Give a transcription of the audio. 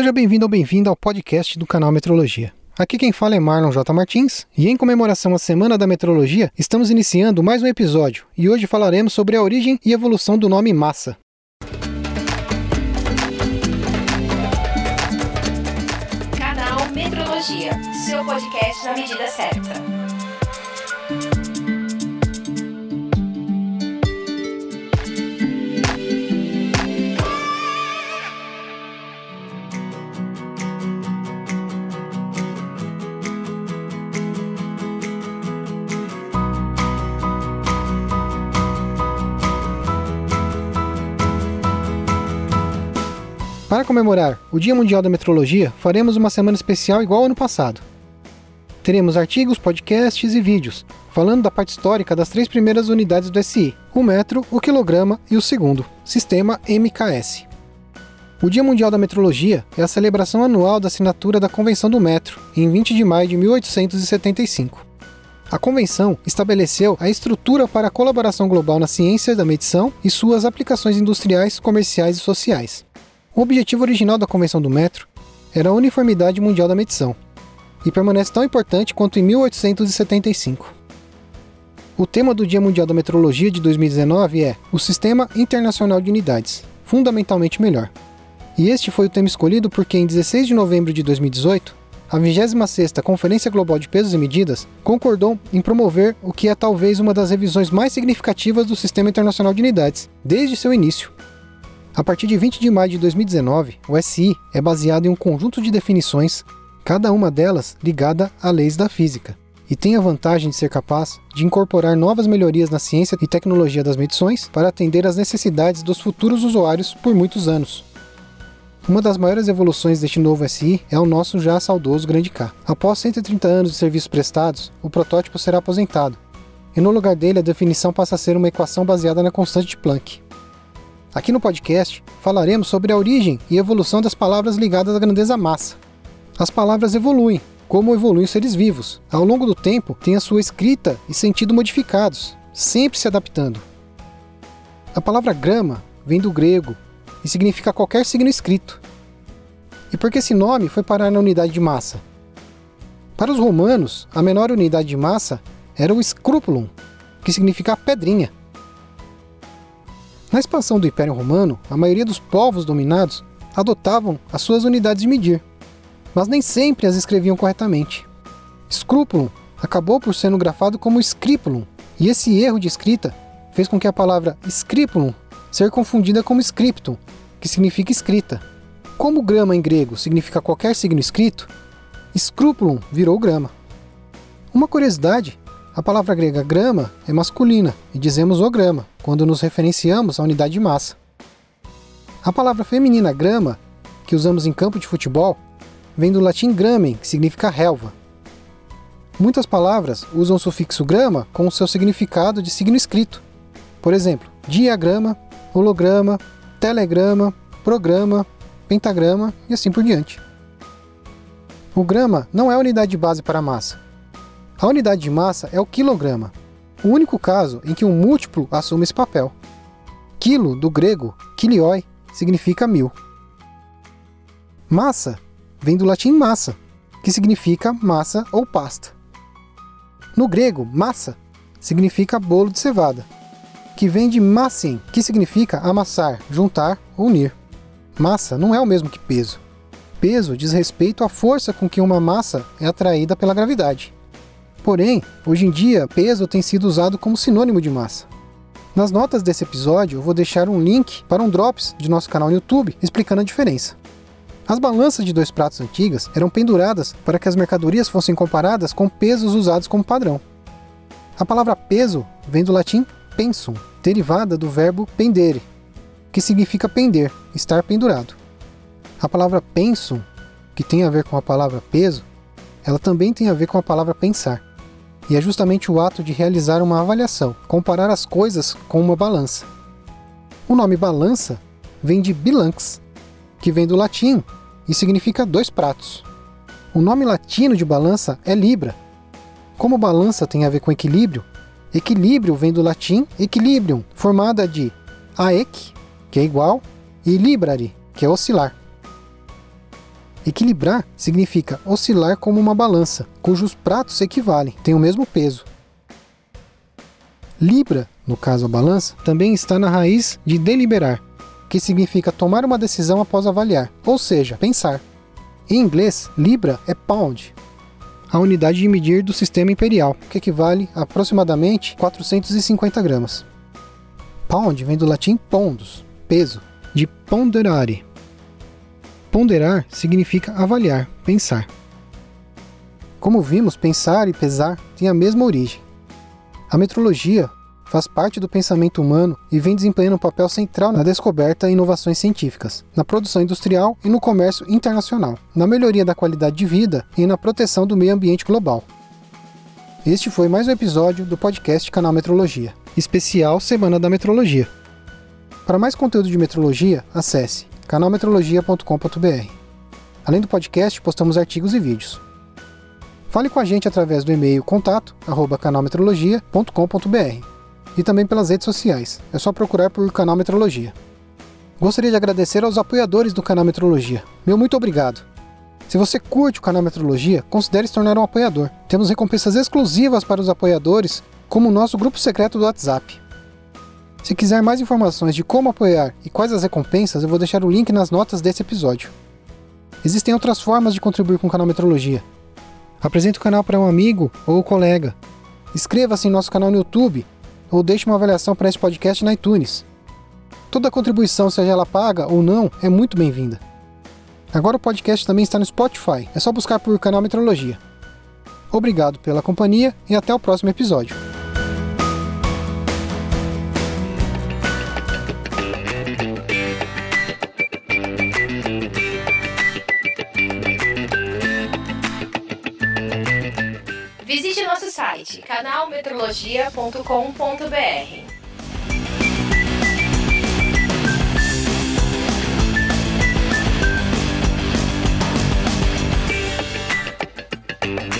Seja bem-vindo ou bem-vinda ao podcast do canal Metrologia. Aqui quem fala é Marlon J. Martins, e em comemoração à Semana da Metrologia, estamos iniciando mais um episódio, e hoje falaremos sobre a origem e evolução do nome massa. Canal Metrologia, seu podcast na medida certa. Para comemorar o Dia Mundial da Metrologia, faremos uma semana especial igual ao ano passado. Teremos artigos, podcasts e vídeos, falando da parte histórica das três primeiras unidades do SI: o metro, o quilograma e o segundo, sistema MKS. O Dia Mundial da Metrologia é a celebração anual da assinatura da Convenção do Metro, em 20 de maio de 1875. A convenção estabeleceu a estrutura para a colaboração global na ciência da medição e suas aplicações industriais, comerciais e sociais. O objetivo original da Convenção do Metro era a uniformidade mundial da medição, e permanece tão importante quanto em 1875. O tema do Dia Mundial da Metrologia de 2019 é o Sistema Internacional de Unidades, fundamentalmente melhor. E este foi o tema escolhido porque em 16 de novembro de 2018, a 26ª Conferência Global de Pesos e Medidas concordou em promover o que é talvez uma das revisões mais significativas do Sistema Internacional de Unidades, desde seu início, a partir de 20 de maio de 2019, o SI é baseado em um conjunto de definições, cada uma delas ligada a leis da física, e tem a vantagem de ser capaz de incorporar novas melhorias na ciência e tecnologia das medições para atender às necessidades dos futuros usuários por muitos anos. Uma das maiores evoluções deste novo SI é o nosso já saudoso Grande K. Após 130 anos de serviços prestados, o protótipo será aposentado, e no lugar dele a definição passa a ser uma equação baseada na constante de Planck. Aqui no podcast falaremos sobre a origem e evolução das palavras ligadas à grandeza massa. As palavras evoluem, como evoluem os seres vivos. Ao longo do tempo, têm a sua escrita e sentido modificados, sempre se adaptando. A palavra grama vem do grego e significa qualquer signo escrito. E por que esse nome foi parar na unidade de massa? Para os romanos, a menor unidade de massa era o scrupulum, que significa pedrinha. Na expansão do Império Romano, a maioria dos povos dominados adotavam as suas unidades de medir, mas nem sempre as escreviam corretamente. Scrupulum acabou por sendo grafado como scripulum, e esse erro de escrita fez com que a palavra scripulum ser confundida como scriptum, que significa escrita. Como grama em grego significa qualquer signo escrito, scrupulum virou grama. Uma curiosidade a palavra grega grama é masculina e dizemos o grama quando nos referenciamos à unidade de massa. A palavra feminina grama, que usamos em campo de futebol, vem do latim gramen, que significa relva. Muitas palavras usam o sufixo grama com o seu significado de signo escrito. Por exemplo, diagrama, holograma, telegrama, programa, pentagrama e assim por diante. O grama não é a unidade base para a massa, a unidade de massa é o quilograma, o único caso em que um múltiplo assume esse papel. Quilo, do grego kilioi, significa mil. Massa vem do latim massa, que significa massa ou pasta. No grego, massa significa bolo de cevada, que vem de massin, que significa amassar, juntar, unir. Massa não é o mesmo que peso. Peso diz respeito à força com que uma massa é atraída pela gravidade. Porém, hoje em dia, peso tem sido usado como sinônimo de massa. Nas notas desse episódio, eu vou deixar um link para um drops de nosso canal no YouTube explicando a diferença. As balanças de dois pratos antigas eram penduradas para que as mercadorias fossem comparadas com pesos usados como padrão. A palavra peso vem do latim pensum, derivada do verbo pendere, que significa pender, estar pendurado. A palavra pensum, que tem a ver com a palavra peso, ela também tem a ver com a palavra pensar e é justamente o ato de realizar uma avaliação, comparar as coisas com uma balança. O nome balança vem de bilanx, que vem do latim e significa dois pratos. O nome latino de balança é libra. Como balança tem a ver com equilíbrio, equilíbrio vem do latim equilibrium, formada de aec, que é igual, e librari, que é oscilar. Equilibrar significa oscilar como uma balança, cujos pratos equivalem, têm o mesmo peso. Libra, no caso a balança, também está na raiz de deliberar, que significa tomar uma decisão após avaliar, ou seja, pensar. Em inglês, libra é pound, a unidade de medir do sistema imperial, que equivale a aproximadamente 450 gramas. Pound vem do latim pondus, peso, de ponderare. Ponderar significa avaliar, pensar. Como vimos, pensar e pesar têm a mesma origem. A metrologia faz parte do pensamento humano e vem desempenhando um papel central na descoberta e inovações científicas, na produção industrial e no comércio internacional, na melhoria da qualidade de vida e na proteção do meio ambiente global. Este foi mais um episódio do podcast Canal Metrologia, especial Semana da Metrologia. Para mais conteúdo de metrologia, acesse canalmetrologia.com.br. Além do podcast, postamos artigos e vídeos. Fale com a gente através do e-mail contato@canalmetrologia.com.br e também pelas redes sociais. É só procurar por Canal Metrologia. Gostaria de agradecer aos apoiadores do Canal Metrologia. Meu muito obrigado. Se você curte o canal Metrologia, considere se tornar um apoiador. Temos recompensas exclusivas para os apoiadores, como o nosso grupo secreto do WhatsApp. Se quiser mais informações de como apoiar e quais as recompensas, eu vou deixar o link nas notas desse episódio. Existem outras formas de contribuir com o canal Metrologia. Apresente o canal para um amigo ou colega. Inscreva-se em nosso canal no YouTube ou deixe uma avaliação para esse podcast na iTunes. Toda contribuição, seja ela paga ou não, é muito bem-vinda. Agora o podcast também está no Spotify, é só buscar por canal Metrologia. Obrigado pela companhia e até o próximo episódio. canalmetrologia.com.br. thank